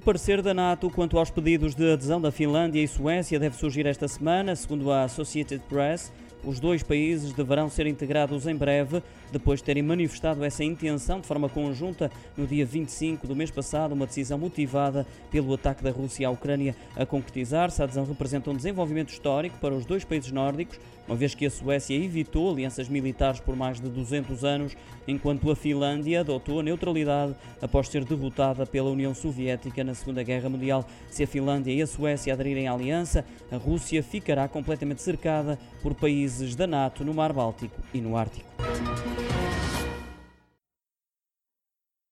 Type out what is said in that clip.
O parecer da NATO quanto aos pedidos de adesão da Finlândia e Suécia deve surgir esta semana, segundo a Associated Press. Os dois países deverão ser integrados em breve, depois de terem manifestado essa intenção de forma conjunta no dia 25 do mês passado, uma decisão motivada pelo ataque da Rússia à Ucrânia a concretizar-se. A adesão representa um desenvolvimento histórico para os dois países nórdicos, uma vez que a Suécia evitou alianças militares por mais de 200 anos, enquanto a Finlândia adotou a neutralidade após ser derrotada pela União Soviética na Segunda Guerra Mundial. Se a Finlândia e a Suécia aderirem à aliança, a Rússia ficará completamente cercada por países da NATO no Mar Báltico e no Ártico.